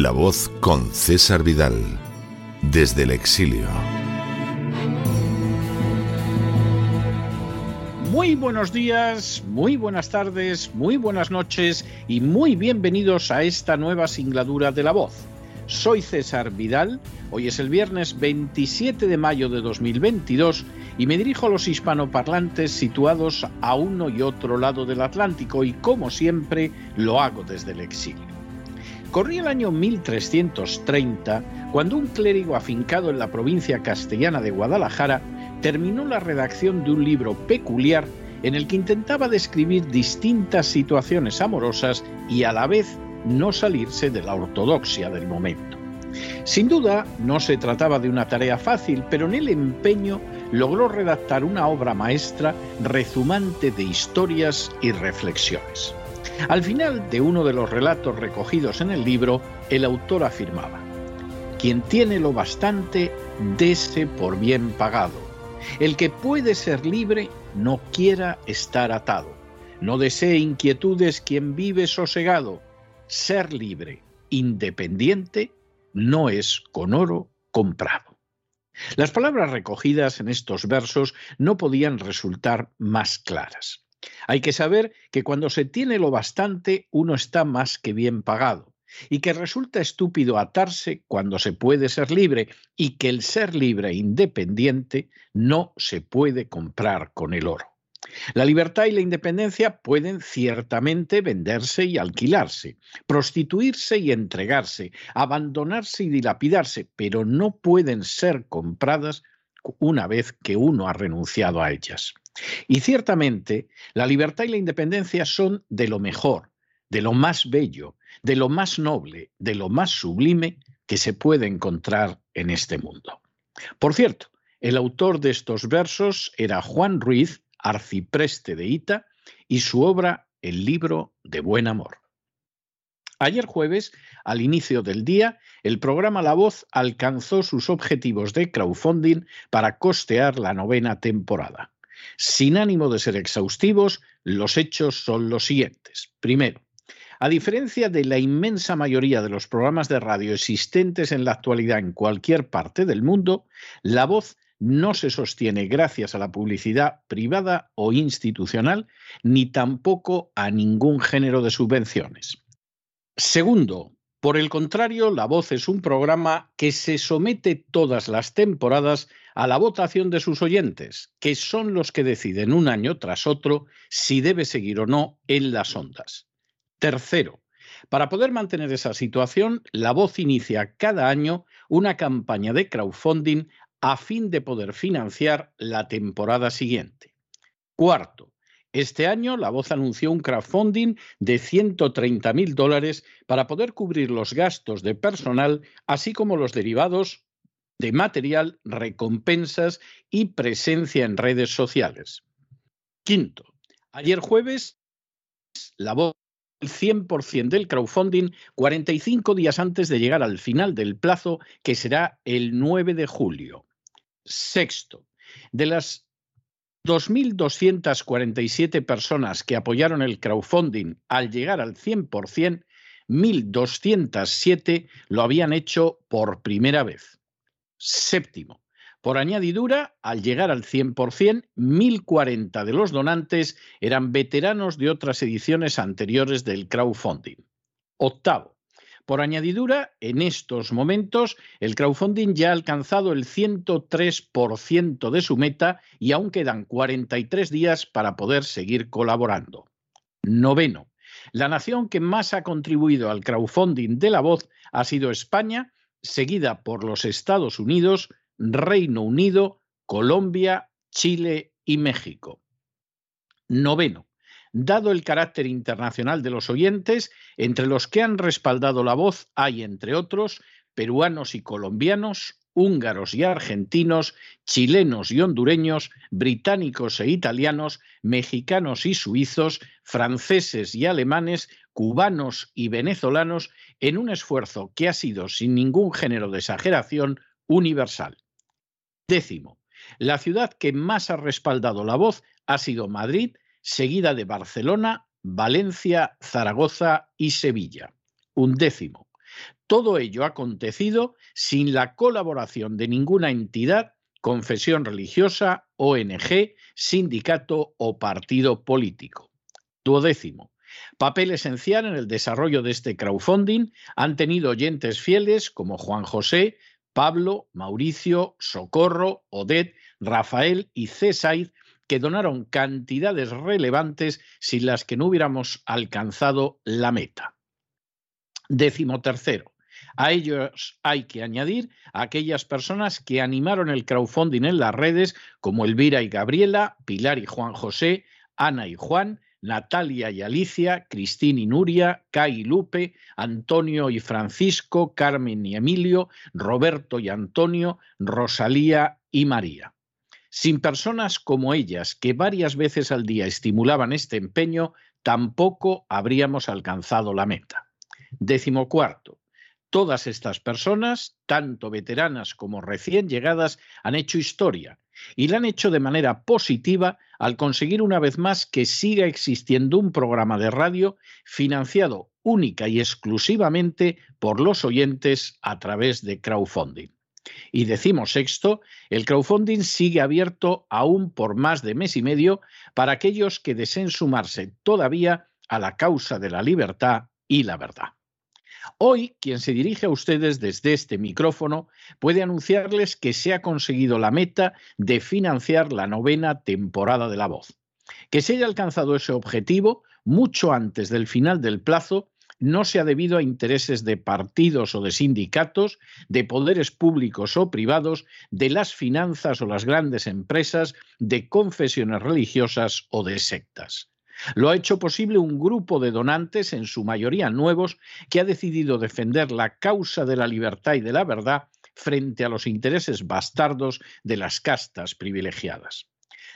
La voz con César Vidal, desde el exilio. Muy buenos días, muy buenas tardes, muy buenas noches y muy bienvenidos a esta nueva singladura de La voz. Soy César Vidal, hoy es el viernes 27 de mayo de 2022 y me dirijo a los hispanoparlantes situados a uno y otro lado del Atlántico y como siempre lo hago desde el exilio. Corría el año 1330 cuando un clérigo afincado en la provincia castellana de Guadalajara terminó la redacción de un libro peculiar en el que intentaba describir distintas situaciones amorosas y a la vez no salirse de la ortodoxia del momento. Sin duda, no se trataba de una tarea fácil, pero en el empeño logró redactar una obra maestra rezumante de historias y reflexiones. Al final de uno de los relatos recogidos en el libro, el autor afirmaba, quien tiene lo bastante, dese por bien pagado. El que puede ser libre, no quiera estar atado. No desee inquietudes quien vive sosegado. Ser libre, independiente, no es con oro comprado. Las palabras recogidas en estos versos no podían resultar más claras. Hay que saber que cuando se tiene lo bastante uno está más que bien pagado y que resulta estúpido atarse cuando se puede ser libre y que el ser libre e independiente no se puede comprar con el oro. La libertad y la independencia pueden ciertamente venderse y alquilarse, prostituirse y entregarse, abandonarse y dilapidarse, pero no pueden ser compradas una vez que uno ha renunciado a ellas. Y ciertamente la libertad y la independencia son de lo mejor, de lo más bello, de lo más noble, de lo más sublime que se puede encontrar en este mundo. Por cierto, el autor de estos versos era Juan Ruiz, arcipreste de Ita, y su obra El libro de buen amor. Ayer jueves, al inicio del día, el programa La Voz alcanzó sus objetivos de crowdfunding para costear la novena temporada. Sin ánimo de ser exhaustivos, los hechos son los siguientes. Primero, a diferencia de la inmensa mayoría de los programas de radio existentes en la actualidad en cualquier parte del mundo, La Voz no se sostiene gracias a la publicidad privada o institucional, ni tampoco a ningún género de subvenciones. Segundo, por el contrario, La Voz es un programa que se somete todas las temporadas a la votación de sus oyentes, que son los que deciden un año tras otro si debe seguir o no en las ondas. Tercero, para poder mantener esa situación, La Voz inicia cada año una campaña de crowdfunding a fin de poder financiar la temporada siguiente. Cuarto, este año La Voz anunció un crowdfunding de 130 mil dólares para poder cubrir los gastos de personal, así como los derivados de material, recompensas y presencia en redes sociales. Quinto, ayer jueves, La Voz el 100% del crowdfunding 45 días antes de llegar al final del plazo, que será el 9 de julio. Sexto, de las 2.247 personas que apoyaron el crowdfunding al llegar al 100%, 1.207 lo habían hecho por primera vez. Séptimo, por añadidura, al llegar al 100%, 1.040 de los donantes eran veteranos de otras ediciones anteriores del crowdfunding. Octavo, por añadidura, en estos momentos el crowdfunding ya ha alcanzado el 103% de su meta y aún quedan 43 días para poder seguir colaborando. Noveno. La nación que más ha contribuido al crowdfunding de la voz ha sido España, seguida por los Estados Unidos, Reino Unido, Colombia, Chile y México. Noveno. Dado el carácter internacional de los oyentes, entre los que han respaldado la voz hay, entre otros, peruanos y colombianos, húngaros y argentinos, chilenos y hondureños, británicos e italianos, mexicanos y suizos, franceses y alemanes, cubanos y venezolanos, en un esfuerzo que ha sido, sin ningún género de exageración, universal. Décimo, la ciudad que más ha respaldado la voz ha sido Madrid, seguida de Barcelona, Valencia, Zaragoza y Sevilla. Un décimo. Todo ello ha acontecido sin la colaboración de ninguna entidad, confesión religiosa, ONG, sindicato o partido político. Duodécimo. Papel esencial en el desarrollo de este crowdfunding han tenido oyentes fieles como Juan José, Pablo, Mauricio, Socorro, Odet, Rafael y Césaid que donaron cantidades relevantes sin las que no hubiéramos alcanzado la meta. Décimo tercero. A ellos hay que añadir a aquellas personas que animaron el crowdfunding en las redes, como Elvira y Gabriela, Pilar y Juan José, Ana y Juan, Natalia y Alicia, Cristina y Nuria, Kai y Lupe, Antonio y Francisco, Carmen y Emilio, Roberto y Antonio, Rosalía y María. Sin personas como ellas, que varias veces al día estimulaban este empeño, tampoco habríamos alcanzado la meta. Décimo cuarto. Todas estas personas, tanto veteranas como recién llegadas, han hecho historia y la han hecho de manera positiva al conseguir una vez más que siga existiendo un programa de radio financiado única y exclusivamente por los oyentes a través de crowdfunding. Y decimos sexto, el crowdfunding sigue abierto aún por más de mes y medio para aquellos que deseen sumarse todavía a la causa de la libertad y la verdad. Hoy, quien se dirige a ustedes desde este micrófono puede anunciarles que se ha conseguido la meta de financiar la novena temporada de La Voz. Que se haya alcanzado ese objetivo mucho antes del final del plazo no se ha debido a intereses de partidos o de sindicatos, de poderes públicos o privados, de las finanzas o las grandes empresas, de confesiones religiosas o de sectas. Lo ha hecho posible un grupo de donantes, en su mayoría nuevos, que ha decidido defender la causa de la libertad y de la verdad frente a los intereses bastardos de las castas privilegiadas.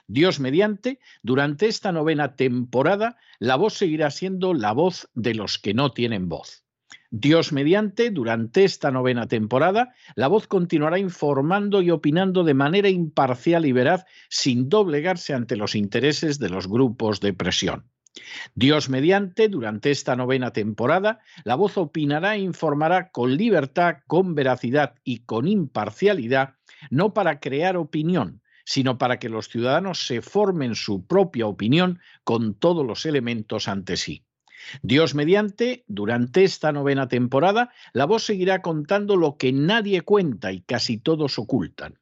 Dios mediante, durante esta novena temporada, la voz seguirá siendo la voz de los que no tienen voz. Dios mediante, durante esta novena temporada, la voz continuará informando y opinando de manera imparcial y veraz, sin doblegarse ante los intereses de los grupos de presión. Dios mediante, durante esta novena temporada, la voz opinará e informará con libertad, con veracidad y con imparcialidad, no para crear opinión, sino para que los ciudadanos se formen su propia opinión con todos los elementos ante sí. Dios mediante, durante esta novena temporada, la voz seguirá contando lo que nadie cuenta y casi todos ocultan.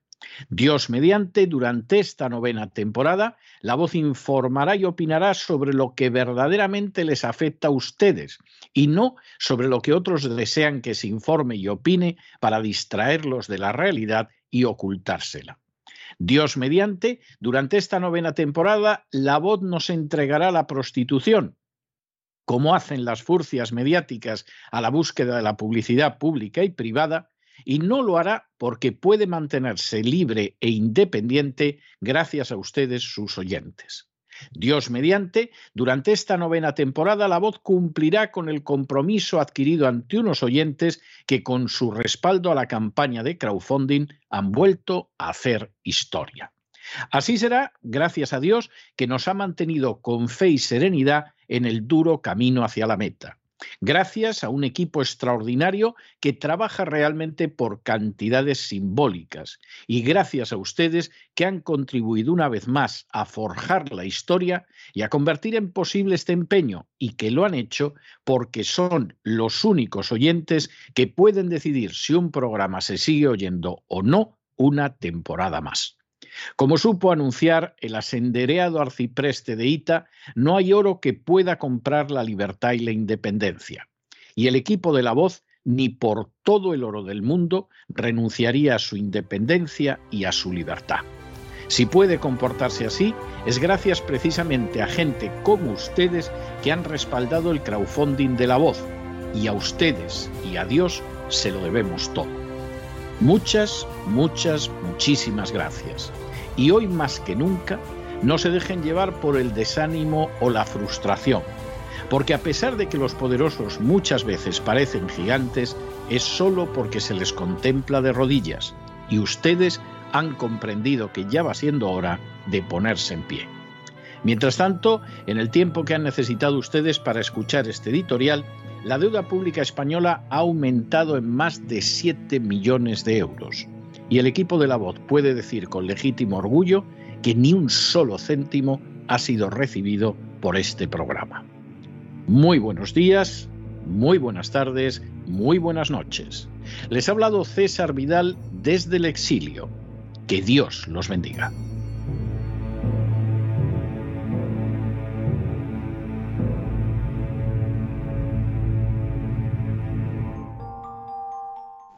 Dios mediante, durante esta novena temporada, la voz informará y opinará sobre lo que verdaderamente les afecta a ustedes y no sobre lo que otros desean que se informe y opine para distraerlos de la realidad y ocultársela. Dios mediante, durante esta novena temporada, la voz nos entregará la prostitución, como hacen las furcias mediáticas a la búsqueda de la publicidad pública y privada, y no lo hará porque puede mantenerse libre e independiente gracias a ustedes, sus oyentes. Dios mediante, durante esta novena temporada la voz cumplirá con el compromiso adquirido ante unos oyentes que con su respaldo a la campaña de crowdfunding han vuelto a hacer historia. Así será, gracias a Dios, que nos ha mantenido con fe y serenidad en el duro camino hacia la meta gracias a un equipo extraordinario que trabaja realmente por cantidades simbólicas y gracias a ustedes que han contribuido una vez más a forjar la historia y a convertir en posible este empeño y que lo han hecho porque son los únicos oyentes que pueden decidir si un programa se sigue oyendo o no una temporada más. Como supo anunciar el asendereado arcipreste de Ita, no hay oro que pueda comprar la libertad y la independencia. Y el equipo de la voz, ni por todo el oro del mundo, renunciaría a su independencia y a su libertad. Si puede comportarse así, es gracias precisamente a gente como ustedes que han respaldado el crowdfunding de la voz. Y a ustedes y a Dios se lo debemos todo. Muchas, muchas, muchísimas gracias. Y hoy más que nunca, no se dejen llevar por el desánimo o la frustración, porque a pesar de que los poderosos muchas veces parecen gigantes, es solo porque se les contempla de rodillas, y ustedes han comprendido que ya va siendo hora de ponerse en pie. Mientras tanto, en el tiempo que han necesitado ustedes para escuchar este editorial, la deuda pública española ha aumentado en más de 7 millones de euros. Y el equipo de la voz puede decir con legítimo orgullo que ni un solo céntimo ha sido recibido por este programa. Muy buenos días, muy buenas tardes, muy buenas noches. Les ha hablado César Vidal desde el exilio. Que Dios los bendiga.